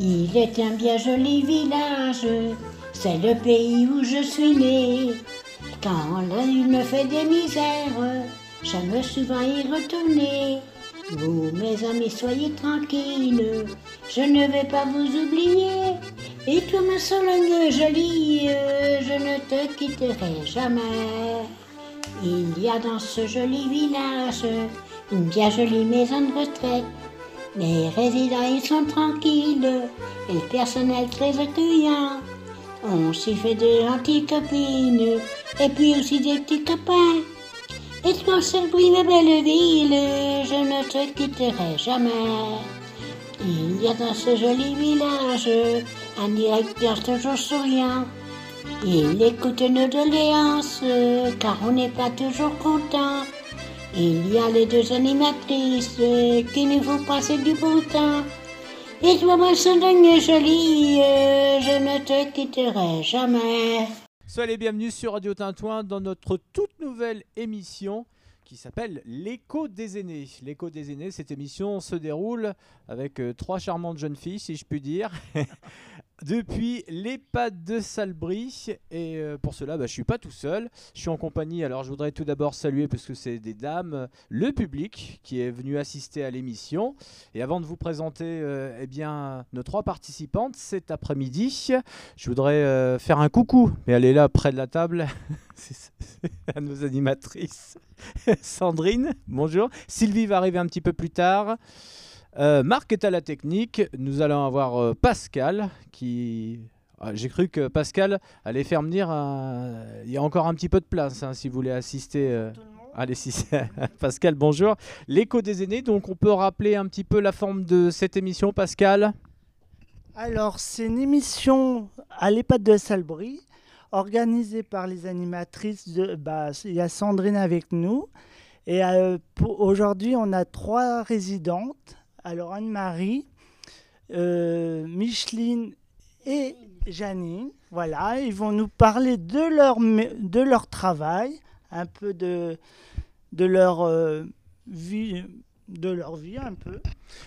Il est un bien joli village, c'est le pays où je suis né. Quand la me fait des misères, j'aime souvent y retourner. Vous, mes amis, soyez tranquilles, je ne vais pas vous oublier. Et toi, ma Sologne jolie, je ne te quitterai jamais. Il y a dans ce joli village une bien jolie maison de retraite. Les résidents ils sont tranquilles et le personnel très accueillant. On s'y fait de gentilles copines et puis aussi des petits copains. Et toi, bruit ma belle ville, je ne te quitterai jamais. Il y a dans ce joli village un directeur toujours souriant. Il écoute nos doléances car on n'est pas toujours content. Il y a les deux animatrices qui nous font passer du bon temps. Et toi, ma Sologne jolie, je ne te quitterai jamais. Soyez les bienvenus sur Radio Tintouin dans notre toute nouvelle émission qui s'appelle L'écho des aînés. L'écho des aînés, cette émission se déroule avec euh, trois charmantes jeunes filles, si je puis dire, depuis l'EHPAD de Salbris. Et euh, pour cela, bah, je ne suis pas tout seul. Je suis en compagnie. Alors, je voudrais tout d'abord saluer, parce que c'est des dames, le public qui est venu assister à l'émission. Et avant de vous présenter euh, eh nos trois participantes cet après-midi, je voudrais faire un coucou. Mais elle est là près de la table. à nos animatrices. Sandrine, bonjour. Sylvie va arriver un petit peu plus tard. Euh, Marc est à la technique. Nous allons avoir euh, Pascal qui. Ah, j'ai cru que Pascal allait faire venir. Il y a encore un petit peu de place hein, si vous voulez assister. Euh, allez, si Pascal, bonjour. L'écho des aînés, donc on peut rappeler un petit peu la forme de cette émission, Pascal? Alors, c'est une émission à l'EHPAD de Salbris organisé par les animatrices. De, bah, il y a Sandrine avec nous. Et euh, aujourd'hui, on a trois résidentes. Alors Anne-Marie, euh, Micheline et Janine. Voilà, ils vont nous parler de leur, de leur travail, un peu de, de leur euh, vie de leur vie un peu.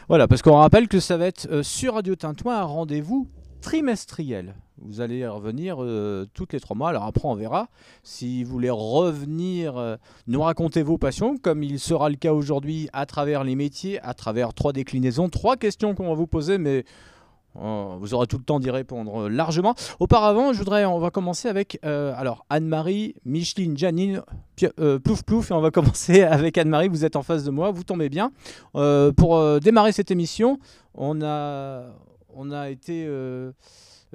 Voilà, parce qu'on rappelle que ça va être sur Radio Tintouin un rendez-vous trimestriel. Vous allez revenir euh, toutes les trois mois. Alors après, on verra. Si vous voulez revenir euh, nous raconter vos passions, comme il sera le cas aujourd'hui à travers les métiers, à travers trois déclinaisons, trois questions qu'on va vous poser, mais euh, vous aurez tout le temps d'y répondre largement. Auparavant, je voudrais, on va commencer avec alors Anne-Marie, Micheline, Janine, plouf plouf, et on va commencer avec Anne-Marie. Vous êtes en face de moi, vous tombez bien. pour démarrer cette émission, on a, on a été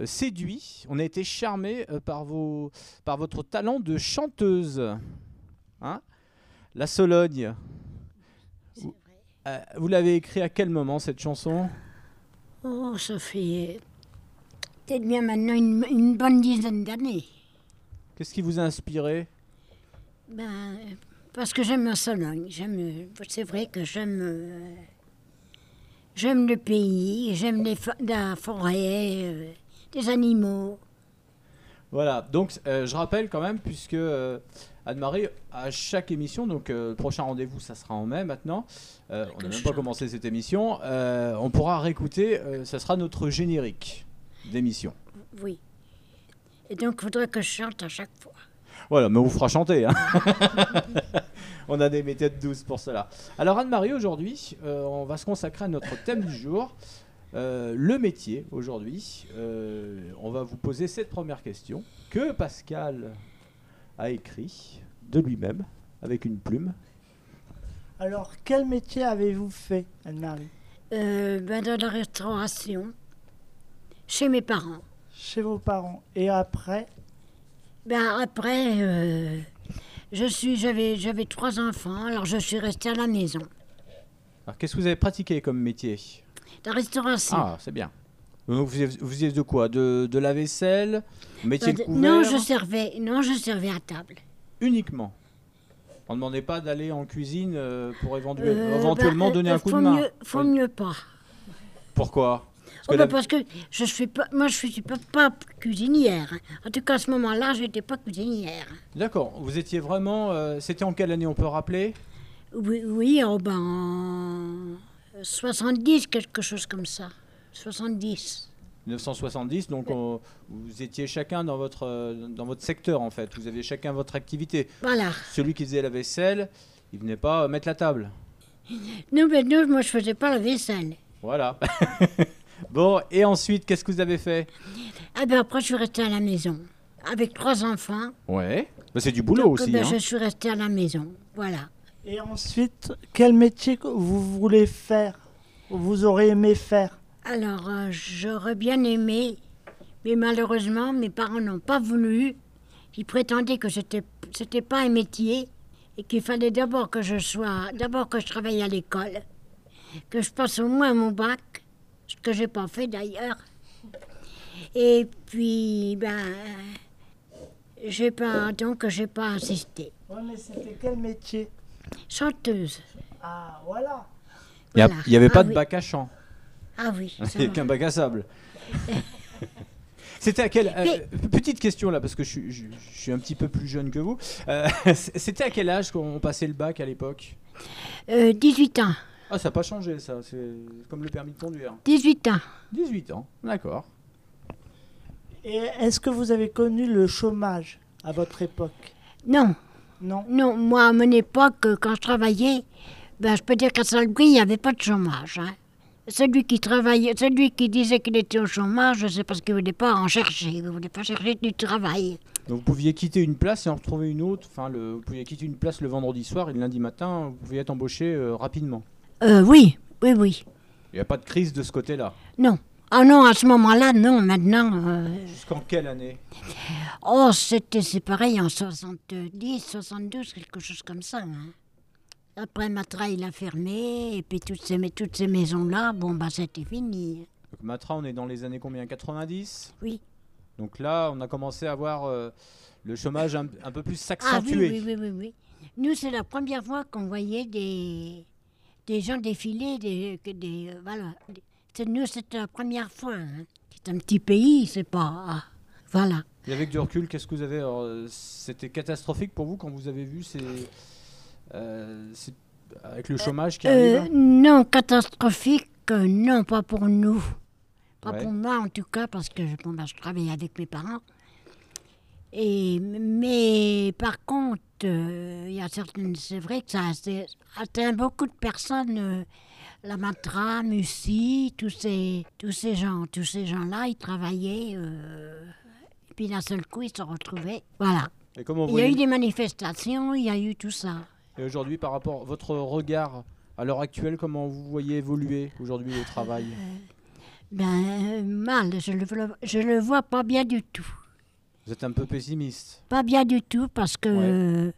séduit, on a été charmé euh, par, vos, par votre talent de chanteuse. Hein? La Sologne. Vous, euh, vous l'avez écrit à quel moment cette chanson? Oh, ça fait peut-être bien maintenant une, bonne dizaine d'années. Qu'est-ce qui vous a inspiré? Ben, Parce que j'aime la Sologne. c'est vrai que j'aime, j'aime le pays, j'aime la forêt des animaux. Voilà, donc euh, je rappelle quand même, puisque euh, Anne-Marie, à chaque émission, donc euh, le prochain rendez-vous, ça sera en mai maintenant, on n'a même pas commencé cette émission, on pourra réécouter, ça sera notre générique d'émission. Oui. Et donc, il faudrait que je chante à chaque fois. Voilà, mais on vous fera chanter. Hein. on a des méthodes douces pour cela. Alors, Anne-Marie, aujourd'hui, on va se consacrer à notre thème du jour. Euh, le métier aujourd'hui. Euh, on va vous poser cette première question que Pascal a écrit de lui-même avec une plume. Alors, quel métier avez-vous fait, Anne-Marie? Euh, ben, Dans la restauration, chez mes parents. Chez vos parents. Et après? Ben, Après, je suis, j'avais, j'avais trois enfants, alors je suis restée à la maison. Alors, qu'est-ce que vous avez pratiqué comme métier? La restauration. Ah, c'est bien. Vous faisiez, de quoi? De, de, la vaisselle? Métier de, couvert Non, je servais, non, je servais à table. Uniquement? On ne demandait pas d'aller en cuisine euh, pour euh, éventuellement bah, donner un coup de main mieux, Faut mieux pas. Pourquoi? Parce, oh, bah, parce que je suis pas, moi je suis pas, pas cuisinière. En tout cas à ce moment-là, je n'étais pas cuisinière. D'accord. Vous étiez vraiment. Euh, c'était en quelle année On peut rappeler? Oui, oui oh ben, 70, quelque chose comme ça. 70. 1970, donc on- vous étiez chacun dans votre, euh, dans votre secteur en fait. Vous aviez chacun votre activité. Voilà. Celui qui faisait la vaisselle, il venait pas euh, mettre la table. Nous, mais nous, moi, je faisais pas la vaisselle. Voilà. bon, et ensuite, qu'est-ce que vous avez fait? Ah ben après, je suis restée à la maison. Avec trois enfants. Ouais. Bah, c'est du boulot Donc, aussi. ben, hein. Je suis restée à la maison. Voilà. Et ensuite, quel métier vous voulez faire Vous aurez aimé faire Alors, euh, j'aurais bien aimé, mais malheureusement, mes parents n'ont pas voulu. Ils prétendaient que c'était c'était pas un métier et qu'il fallait d'abord que je sois, d'abord que je travaille à l'école, que je passe au moins mon bac, ce que j'ai pas fait d'ailleurs. Et puis, ben, j'ai pas, donc j'ai pas insisté. Oui, mais c'était quel métier? Chanteuse. Ah, voilà. Il Voilà. n'y avait pas Ah de oui. bac à chant. Ah oui. ça Il n'y a va. qu'un bac à sable. C'était à quel... euh, Mais- petite question là, parce que je, suis- je- je suis un petit peu plus jeune que vous. Euh, C'était à quel âge qu'on passait le bac à l'époque? Euh, 18 ans. Ah, ça n'a pas changé ça. C'est comme le permis de conduire. 18 ans. 18 ans, d'accord. Et est-ce que vous avez connu le chômage à votre époque? Non. Non Non, moi, à mon époque, euh, quand je travaillait, ben, je peux dire qu'à Salbris, il n'y avait pas de chômage. hein. Celui qui travaillait, celui qui disait qu'il était au chômage, c'est parce qu'il ne voulait pas en chercher, il ne voulait pas chercher du travail. Donc vous pouviez quitter une place et en retrouver une autre. Enfin, le, vous pouviez quitter une place le vendredi soir et le lundi matin, vous pouviez être embauché euh, rapidement. Euh, oui, oui, oui. Il n'y a pas de crise de ce côté-là? Non. Ah non, à ce moment-là, non, maintenant. euh, Jusqu'en quelle année oh, c'était c'est pareil en 70, 72, quelque chose comme ça. hein. Après, Matra, il a fermé, et puis toutes ces, toutes ces maisons-là, bon, bah, c'était fini. Donc Matra, on est dans les années combien? 90 Oui. Donc là, on a commencé à voir euh, le chômage un, un peu plus Ah oui, s'accentuer. oui, oui, oui, oui. Nous, c'est la première fois qu'on voyait des, des gens défiler, des, que des, euh, voilà. Des- Nous, c'était la première fois. hein. C'est un petit pays, c'est pas... Voilà. Et avec du recul, qu'est-ce que vous avez alors, euh, C'était catastrophique pour vous quand vous avez vu ces, euh, ces- avec le chômage qui Euh, arrive non, catastrophique, euh, non, pas pour nous. Pas Ouais. pour moi, en tout cas, parce que bon, bah, je travaille avec mes parents. Et, mais par contre, euh, il y a certaines, c'est vrai que ça a atteint beaucoup de personnes. Euh, la Matra, Mussy, tous ces, tous ces gens, tous ces gens-là, ils travaillaient. euh, et puis d'un seul coup, ils se retrouvaient. Voilà. Et comment vous Il y a eu des manifestations, il y a eu tout ça. Et aujourd'hui, par rapport à votre regard à l'heure actuelle, comment vous voyez évoluer aujourd'hui le travail? Ben, euh, mal, je le, je le vois pas bien du tout. Vous êtes un peu pessimiste. Pas bien du tout parce que, euh,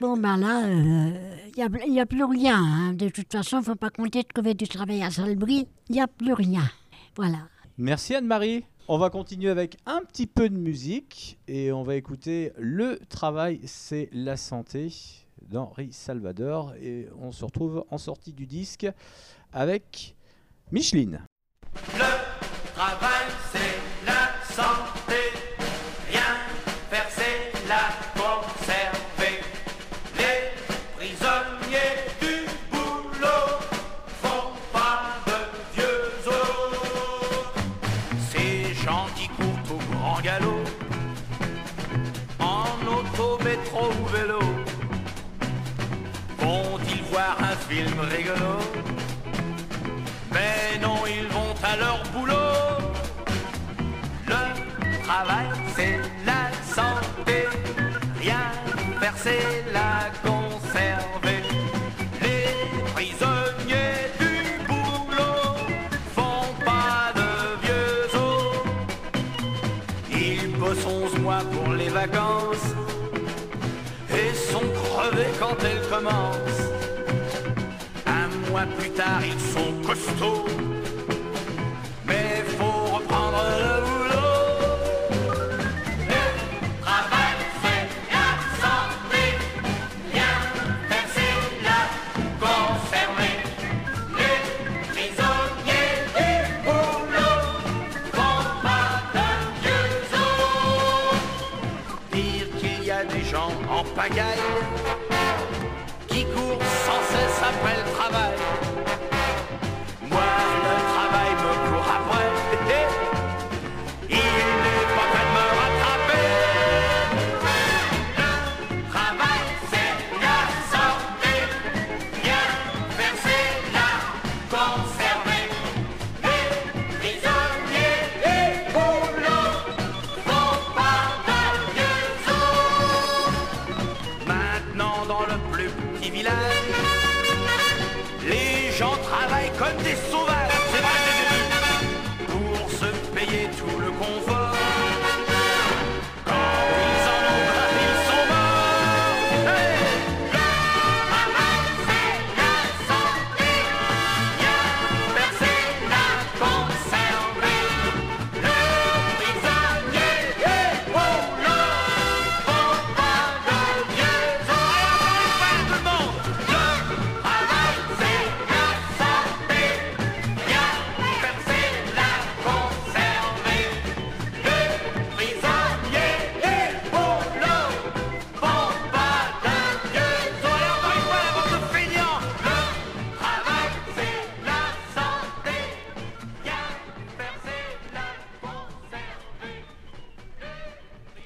bon, ben là, il n'y a, plus rien. hein. De toute façon, il ne faut pas compter de trouver du travail à Salbris. Il n'y a plus rien. Voilà. Merci Anne-Marie. On va continuer avec un petit peu de musique et on va écouter Le travail, c'est la santé d'Henri Salvador. Et on se retrouve en sortie du disque avec Micheline. Le travail, plus tard, ils sont costauds.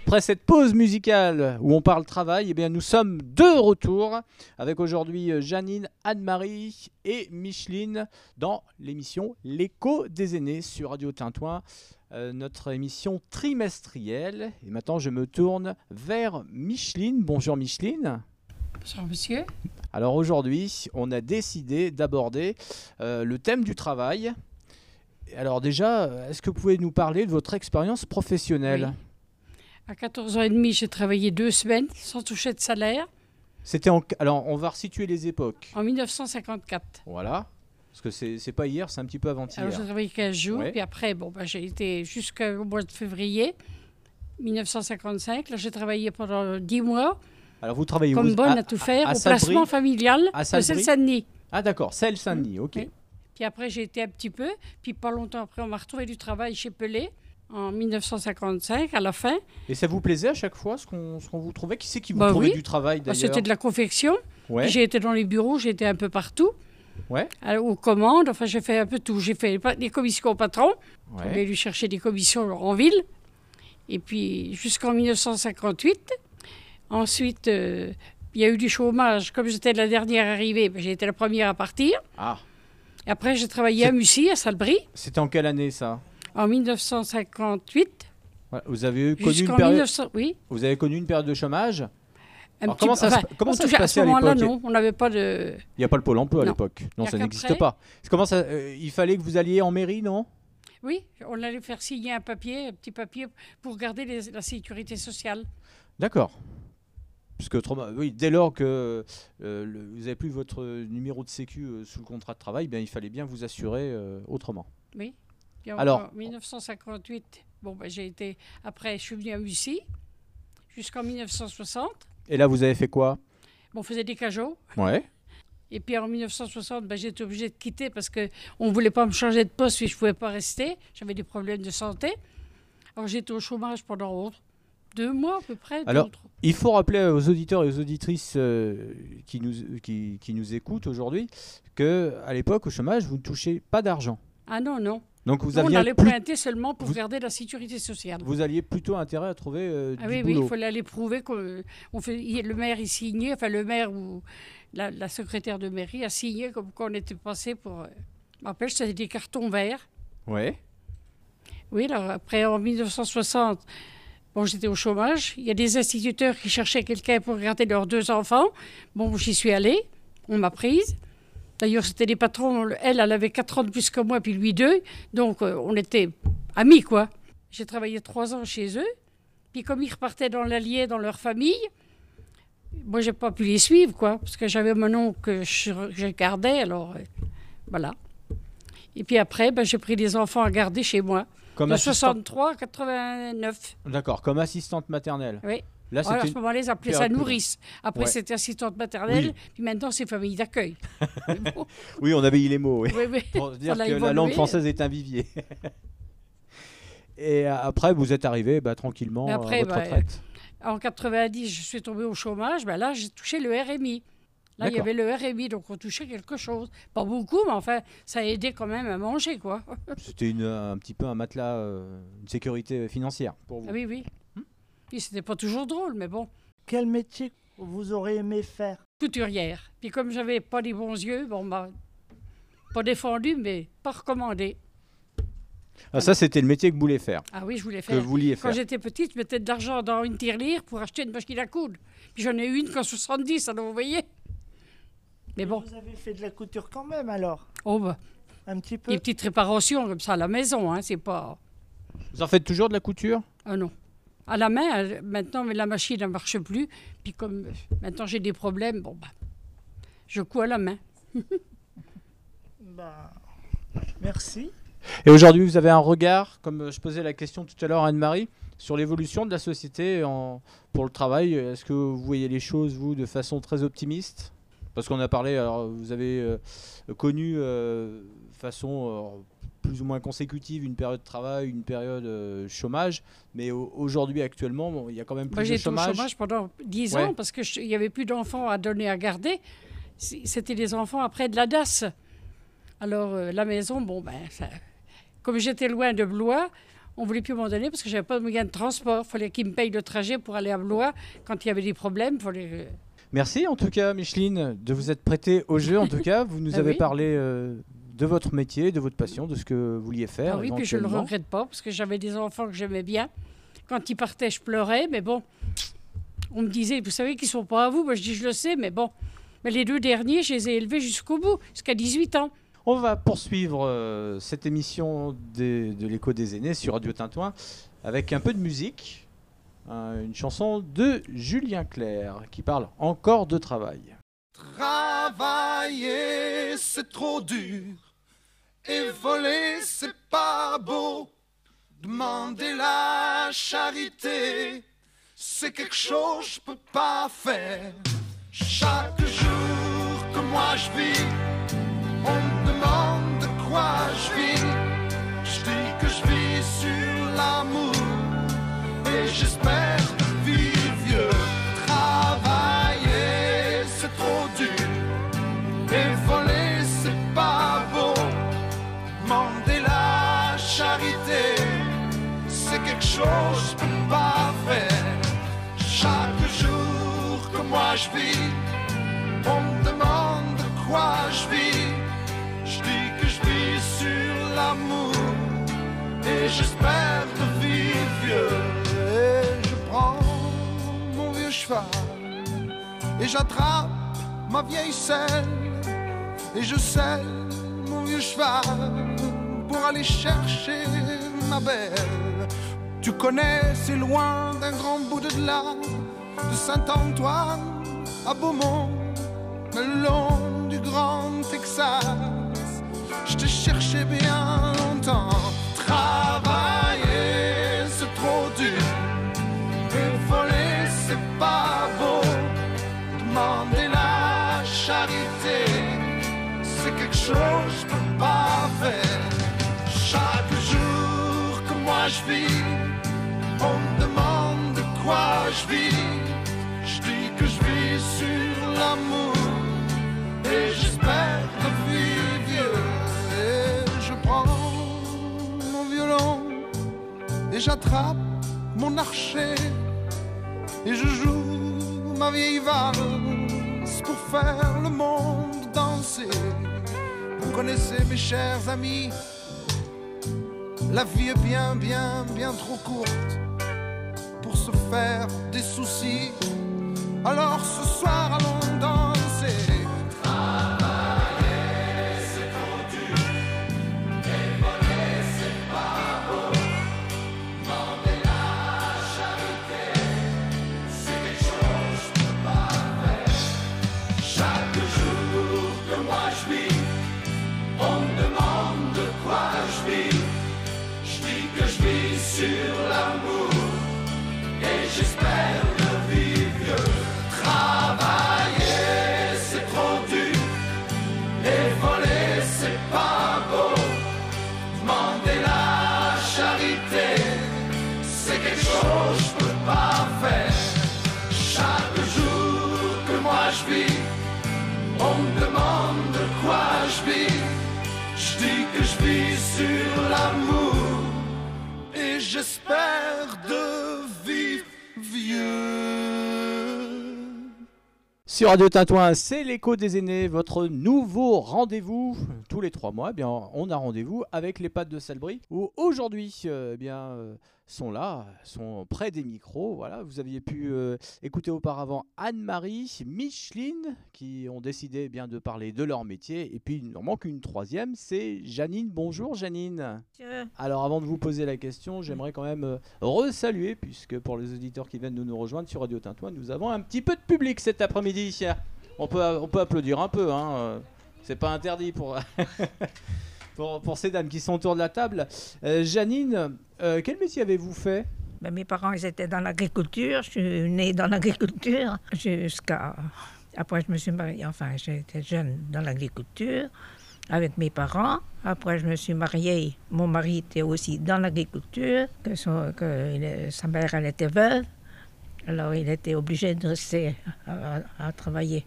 Après cette pause musicale où on parle travail, eh bien, nous sommes de retour avec aujourd'hui euh, Janine, Anne-Marie et Micheline dans l'émission L'écho des aînés sur Radio Tintouin, euh, notre émission trimestrielle. Et maintenant, je me tourne vers Micheline. Bonjour Micheline. Bonjour monsieur. Alors aujourd'hui, on a décidé d'aborder euh, le thème du travail. Alors déjà, est-ce que vous pouvez nous parler de votre expérience professionnelle? À 14 ans et demi, j'ai travaillé deux semaines sans toucher de salaire C'était en... Alors, on va resituer les époques. en 1954. Voilà. Parce que c'est c'est pas hier, c'est un petit peu avant-hier. Alors j'ai travaillé 15 jours, Ouais. puis après, bon, ben, j'ai été jusqu'au mois de février 1955. Là, j'ai travaillé pendant 10 mois, Alors, vous travaillez comme bonne à- à, tout faire, à au Salbris placement familial À de Seine-Saint-Denis. Ah, d'accord, celle Saint-Denis, ok. Oui. Puis après, j'ai été un petit peu, puis pas longtemps après, on m'a retrouvé du travail chez Pelé en 1955, à la fin. Et ça vous plaisait à chaque fois ce qu'on qu'on vous trouvait? Qui c'est qui vous Bah trouvait oui. du travail Bah, d'ailleurs? C'était de la confection. Ouais. J'ai été dans les bureaux, j'ai été un peu partout. Ouais. À- aux commandes, enfin j'ai fait un peu tout. J'ai fait des commissions au patron, Ouais. j'allais lui chercher des commissions en ville. Et puis jusqu'en 1958. Ensuite, euh, il y a eu du chômage. Comme j'étais la dernière arrivée, ben, j'ai été la première à partir. Ah, Et après, j'ai travaillé à Mussy, à Salbris, c'était en quelle année ça? En 1958. Ouais, Vous avez connu une période. 1900, oui. Vous avez connu une période de chômage? Alors, comment ça se- comment se passait à à ce l'époque? non, on n'avait pas de. Il n'y a pas le pôle emploi à l'époque. Non, ça n'existe pas. Comment ça euh, Il fallait que vous alliez en mairie, non? Oui, on allait faire signer un papier, un petit papier pour garder les- la sécurité sociale. D'accord. Parce que autrement- oui, dès lors que euh, le- vous n'avez plus votre numéro de sécu euh, sous le contrat de travail, bien, il fallait bien vous assurer euh, autrement. Oui. Puis Alors- en 1958, bon, ben, j'ai été. Après, je suis venue à Mussy jusqu'en 1960. Et là, vous avez fait quoi? Bon, on faisait des cajots. Ouais. Et puis en 1960, ben, j'étais obligée de quitter parce qu'on ne voulait pas me changer de poste puis je ne pouvais pas rester. J'avais des problèmes de santé. Alors j'étais au chômage pendant deux mois à peu près. Alors- Il faut rappeler aux auditeurs et aux auditrices euh, qui, nous, qui, qui nous écoutent aujourd'hui que à l'époque, au chômage, vous ne touchez pas d'argent. Ah non, non. Donc vous Nous, on allait plus- pointer seulement pour vous- garder la sécurité sociale. vous alliez plutôt intérêt à trouver euh, Ah du oui, oui, il fallait aller prouver que on fait, le maire il signait, enfin le maire ou la, la secrétaire de mairie a signé comme quoi on était passé pour. euh, Je me rappelle, c'était des cartons verts. Ouais. Oui, alors après en 1960, bon, j'étais au chômage. Il y a des instituteurs qui cherchaient quelqu'un pour garder leurs deux enfants. Bon, j'y suis allée, on m'a prise. D'ailleurs, c'était des patrons, elle, elle avait 4 ans de plus que moi, puis lui deux. Donc, euh, on était amis, quoi. J'ai travaillé trois ans chez eux. Puis, comme ils repartaient dans l'Allier, dans leur famille, moi, j'ai pas pu les suivre, quoi, parce que j'avais mon oncle que je, je gardais, alors euh, voilà. Et puis après, ben, j'ai pris des enfants à garder chez moi. Comme De assistante. 63 à 89. D'accord, comme assistante maternelle. Oui. Là, Alors, à ce moment-là, ils appelaient ça nourrice. Après, Ouais. c'était assistante maternelle. Oui. Puis maintenant, c'est famille d'accueil. Oui, on avait eu les mots. oui. oui. Pour dire que la langue française est un vivier. Et euh, après, vous êtes arrivé bah, tranquillement Mais à après, votre bah, retraite. En 90, je suis tombée au chômage. Ben là, j'ai touché le RMI. Là, il y avait le RMI, donc on touchait quelque chose. Pas beaucoup, mais enfin, ça a aidé quand même à manger, quoi. C'était un petit peu un matelas, euh, une sécurité financière pour vous. Ah oui, oui. Puis c'était pas toujours drôle, mais bon. Quel métier vous aurez aimé faire? Couturière. Puis comme j'avais pas les bons yeux, bon, bah, pas défendu, mais pas recommandé. Ah, ça, c'était le métier que vous vouliez faire, Ah oui, je voulais que faire. vous vouliez Quand faire. j'étais petite, je mettais de l'argent dans une tirelire pour acheter une machine à coudre. Puis j'en ai eu une qu'en 70, alors vous voyez. Mais bon, Vous avez fait de la couture quand même alors? Oh, bah, Un petit peu? Des petites réparations comme ça à la maison, hein, c'est pas. Vous en faites toujours de la couture? Ah non. À la main, maintenant, mais la machine ne marche plus. Puis comme euh, maintenant j'ai des problèmes, bon, bah, je couds à la main. Bah, Merci. Et aujourd'hui, vous avez un regard, comme euh, je posais la question tout à l'heure à Anne-Marie, sur l'évolution de la société en- pour le travail. Est-ce que vous voyez les choses, vous, de façon très optimiste? Parce qu'on a parlé, alors vous avez euh, connu euh, façon euh, plus ou moins consécutive une période de travail, une période euh, chômage, mais au- aujourd'hui, actuellement, bon, il y a quand même plus Moi, de j'ai été au chômage. chômage pendant 10 Ouais. ans parce qu'il n'y avait plus d'enfants à donner à garder. C'était des enfants après de la DAS. Alors, euh, la maison, bon, ben, ça- comme j'étais loin de Blois, On voulait plus m'en donner parce que j'avais pas de moyen de transport. Il fallait qu'ils me payent le trajet pour aller à Blois. Quand il y avait des problèmes, fallait... Merci en tout cas, Micheline, de vous être prêtée au jeu. En tout cas, vous nous Ah avez oui. parlé euh, de votre métier, de votre passion, de ce que vous vouliez faire. Ah oui, puis je ne le regrette pas parce que j'avais des enfants que j'aimais bien. Quand ils partaient, je pleurais, mais bon, on me disait, vous savez qu'ils sont pas à vous. Moi, je dis, je le sais, mais bon. Mais les deux derniers, je les ai élevés jusqu'au bout, jusqu'à 18 ans. On va poursuivre euh, cette émission des- de l'écho des aînés sur Radio Tintouin avec un peu de musique. Euh, une chanson de Julien Clerc qui parle encore de travail. Travailler, c'est trop dur. Et voler, c'est pas beau. Demander la charité, c'est quelque chose que je peux pas faire. Chaque jour que moi je vis, on me demande de quoi je vis. Je dis que je vis sur l'amour et j'espère je vis, on me demande de quoi je vis. Je dis que je vis sur l'amour et j'espère de vivre vieux. Et je prends mon vieux cheval et j'attrape ma vieille selle et je selle mon vieux cheval pour aller chercher ma belle. Tu connais, c'est loin d'un grand bout de là, de Saint-Antoine à Beaumont, le long du grand Texas. Je te cherchais bien longtemps. Travailler, c'est trop dur. Et voler, c'est pas beau. Demander la charité, c'est quelque chose que je peux pas faire. Chaque jour que moi je vis, on me demande de quoi je vis. Et j'attrape mon archer et je joue ma vieille valse pour faire le monde danser. Vous connaissez mes chers amis, la vie est bien, bien, bien trop courte pour se faire des soucis. Alors ce soir allons Sur Radio Tintouin, c'est l'écho des aînés, votre nouveau rendez-vous tous les trois mois. Eh bien, on a rendez-vous avec les pattes de Salbris, aujourd'hui, euh, eh bien, euh, sont là, sont près des micros. Voilà, vous aviez pu euh, écouter auparavant Anne-Marie, Micheline, qui ont décidé eh bien de parler de leur métier. Et puis, il en manque une troisième, c'est Janine. Bonjour, Janine. Alors avant de vous poser la question, j'aimerais quand même euh, resaluer, puisque pour les auditeurs qui viennent de nous rejoindre sur Radio Tintouin, nous avons un petit peu de public cet après-midi. On peut, on peut applaudir un peu, hein. euh, c'est pas interdit pour, pour, ces dames qui sont autour de la table. Euh, Janine, euh, quel métier avez-vous fait? Ben, mes parents, ils étaient dans l'agriculture. Je suis née dans l'agriculture jusqu'à... Après, je me suis mariée, enfin, j'étais jeune dans l'agriculture avec mes parents. Après, je me suis mariée. Mon mari était aussi dans l'agriculture, que, son- que sa mère, elle était veuve. Alors, il était obligé de rester à travailler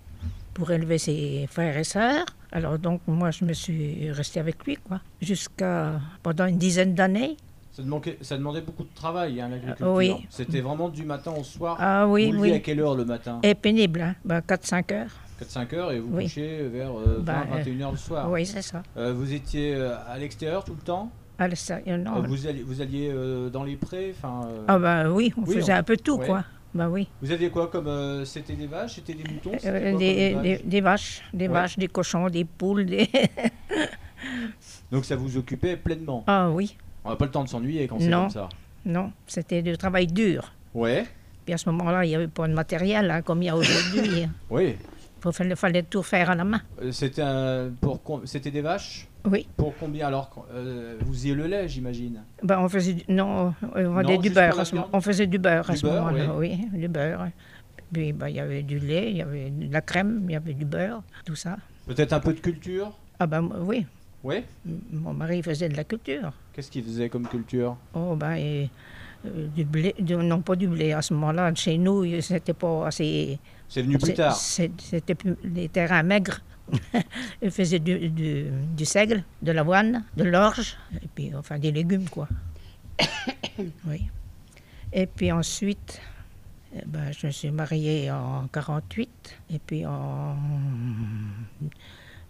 pour élever ses frères et sœurs. Alors, donc, moi, je me suis restée avec lui, quoi, jusqu'à pendant une dizaine d'années. Ça, demandait, ça demandait beaucoup de travail, hein, l'agriculture. oui. C'était vraiment du matin au soir. Ah oui, vous levez à oui. quelle heure le matin? Et pénible, hein. bah, 4-5 heures. 4-5 heures et vous Oui. couchez vers euh, 20, Bah, euh, 21 heures le soir. Oui, c'est ça. Euh, vous étiez euh, à l'extérieur tout le temps? À l'extérieur, non. Euh, vous, alliez, vous alliez euh, dans les prés enfin, euh, Ah bah oui, on Oui, faisait on- un peu tout, ouais. quoi. Bah oui. Vous aviez quoi comme. euh, c'était des vaches C'était des moutons Euh, des, vaches, des Ouais. vaches, des cochons, des poules, des... Donc ça vous occupait pleinement? Ah oui, On n'a pas le temps de s'ennuyer quand c'est comme ça. non, c'était du travail dur. Ouais, Puis à ce moment-là, il n'y avait pas de matériel hein, comme il y a aujourd'hui. oui. Il fallait, fallait tout faire à la main. Euh, C'était un- pour com- c'était des vaches? Oui, Pour combien alors euh, Vous faisiez le lait, j'imagine? Ben, on faisait du, non, on vendait du juste pour beurre. la à ce moment- viande? on faisait du beurre à Du ce beurre, moment-là, oui, du beurre. Puis ben, il y avait du lait, il y avait de la crème, il y avait du beurre, tout ça. Peut-être un peu de culture? Ah ben moi, oui, Oui? M- mon mari faisait de la culture. Qu'est-ce qu'il faisait comme culture? Oh ben et, euh, du blé, du- non pas du blé à ce moment-là. Chez nous, c'était pas assez. C'est venu plus tard. C'était plus- les terrains maigres. Il faisait du, du, du seigle, de l'avoine, de l'orge, et puis enfin des légumes quoi. oui. Et puis ensuite, eh ben, je me suis mariée en 48, et puis en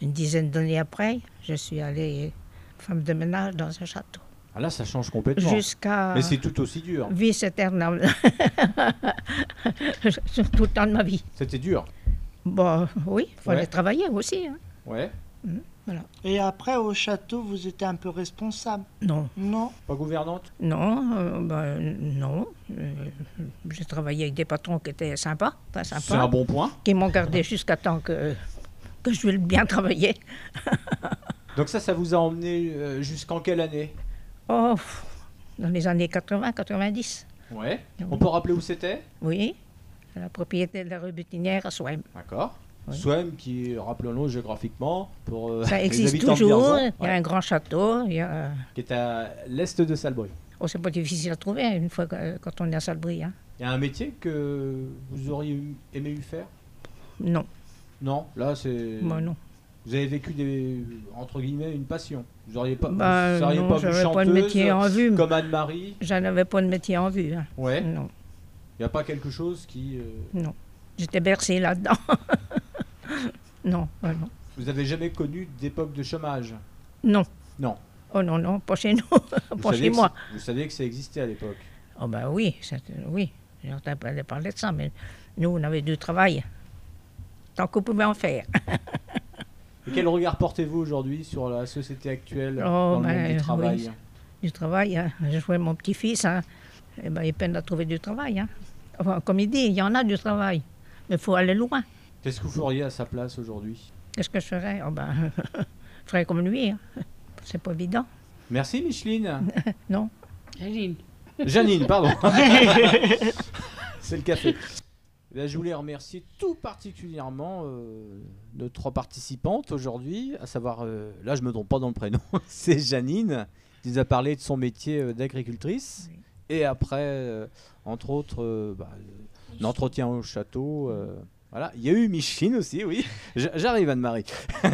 une dizaine d'années après, je suis allée femme de ménage dans un château. Ah là, ça change complètement. Jusqu'à Mais c'est tout aussi dur. vice éternelle. Sur tout le temps de ma vie. C'était dur. Bon, oui, il fallait Ouais. travailler aussi. hein. Ouais. Et après, au château, vous étiez un peu responsable? Non, Non? Pas gouvernante? Non, euh, ben, non. Euh, J'ai travaillé avec des patrons qui étaient sympas, pas C'est un sympas, bon point. qui m'ont gardé jusqu'à temps que, que je vais bien travailler. Donc ça, ça vous a emmené euh, jusqu'en quelle année? Oh, dans les années 80-90, Ouais. Oui. On peut rappeler où c'était? Oui. À la propriété de la rue Butinière à Souham. D'accord. Oui. Qui, rappelons-le géographiquement, pour euh, Ça existe toujours. Il y a ouais, un grand château. Il y a... qui est à l'est de Salbris. Oh, c'est pas difficile à trouver hein, une fois que- quand on est à Salbris. Hein. Il y a un métier que vous auriez aimé faire? Non, Non, là c'est. moi non. Vous avez vécu des entre guillemets une passion. Vous auriez pas, Bah, vous seriez non, pas vu j'avais pas de métier en vue. comme Anne-Marie. J'en avais pas de métier en vue. hein. Ouais. Non, Il n'y a pas quelque chose qui. euh, non. J'étais bercée là-dedans. non, bah non. Vous avez jamais connu d'époque de chômage? Non. Non. Oh non, non, pas chez nous, Vous pas chez moi. Vous saviez que ça existait à l'époque? Oh ben oui, c'est- oui. Parler- parler de ça, mais nous, on avait du travail. Tant qu'on pouvait en faire. Et quel regard portez-vous aujourd'hui sur la société actuelle Oh, dans le monde ben, du oui. travail? Du travail, hein. je jouais mon petit-fils, hein. Eh ben, il peine à trouver du travail. Hein. Enfin, comme il dit, il y en a du travail, mais il faut aller loin. Qu'est-ce que vous feriez à sa place aujourd'hui? Qu'est-ce que je ferais? Oh ben, Je ferais comme lui. Hein. C'est pas évident. Merci Micheline. Non. Aline. Janine, pardon. C'est le café. Eh bien, je voulais remercier tout particulièrement euh, nos trois participantes aujourd'hui, à savoir, euh, là je me trompe pas dans le prénom, c'est Janine, qui nous a parlé de son métier euh, d'agricultrice, Oui. et après, entre autres, bah, l'entretien au château. voilà, il y a eu Micheline aussi, oui. J'arrive Anne-Marie.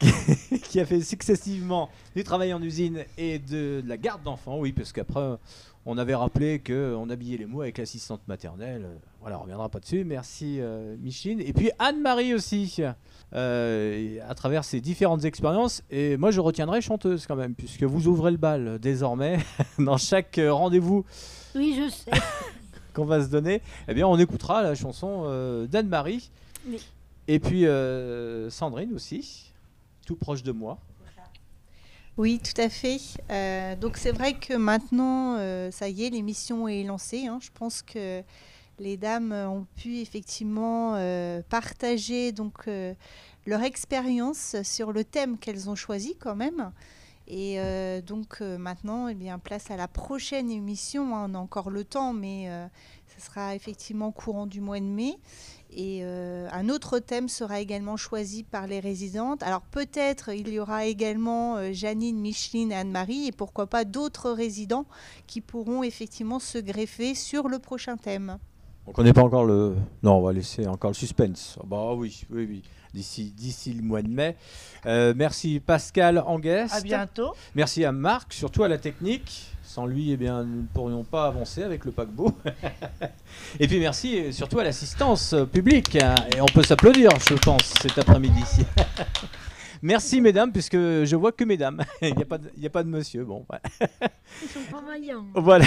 qui- a fait successivement du travail en usine et de, de la garde d'enfants, oui, parce qu'après, on avait rappelé qu'on habillait les mots avec l'assistante maternelle. Euh, Voilà, on reviendra pas dessus. Merci euh, Micheline. Et puis Anne-Marie aussi, euh, à travers ses différentes expériences. Et moi, je retiendrai chanteuse quand même, puisque vous ouvrez le bal désormais dans chaque euh, rendez-vous Oui, je sais. qu'on va se donner. Eh bien, on écoutera la chanson euh, d'Anne-Marie. Oui. Et puis euh, Sandrine aussi, proche de moi. Oui, tout à fait. Euh, donc c'est vrai que maintenant, euh, ça y est, l'émission est lancée. hein. Je pense que les dames ont pu effectivement euh, partager donc leur expérience sur le thème qu'elles ont choisi quand même. Et donc maintenant, eh bien, place à la prochaine émission. hein. On a encore le temps, mais ce sera effectivement courant du mois de mai. Et euh, un autre thème sera également choisi par les résidentes. Alors peut-être il y aura également euh, Janine, Micheline et Anne-Marie et pourquoi pas d'autres résidents qui pourront effectivement se greffer sur le prochain thème. On connaît pas encore le. Non, on va laisser encore le suspense. Ah bah oui, oui, oui. d'ici d'ici le mois de mai. Euh, merci Pascal Anguest. À bientôt. Merci à Marc, surtout à la technique. Sans lui, eh bien, nous ne pourrions pas avancer avec le paquebot. Et puis merci surtout à l'assistance publique. hein. Et on peut s'applaudir, je pense, cet après-midi. merci mesdames, puisque je vois que mesdames. Il n'y a, pas de- il y a pas de monsieur. Bon. Ils sont pas. Voilà.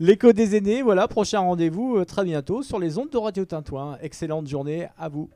L'écho des aînés, voilà, prochain rendez-vous euh, très bientôt sur les ondes de Radio Tintouin. Excellente journée à vous.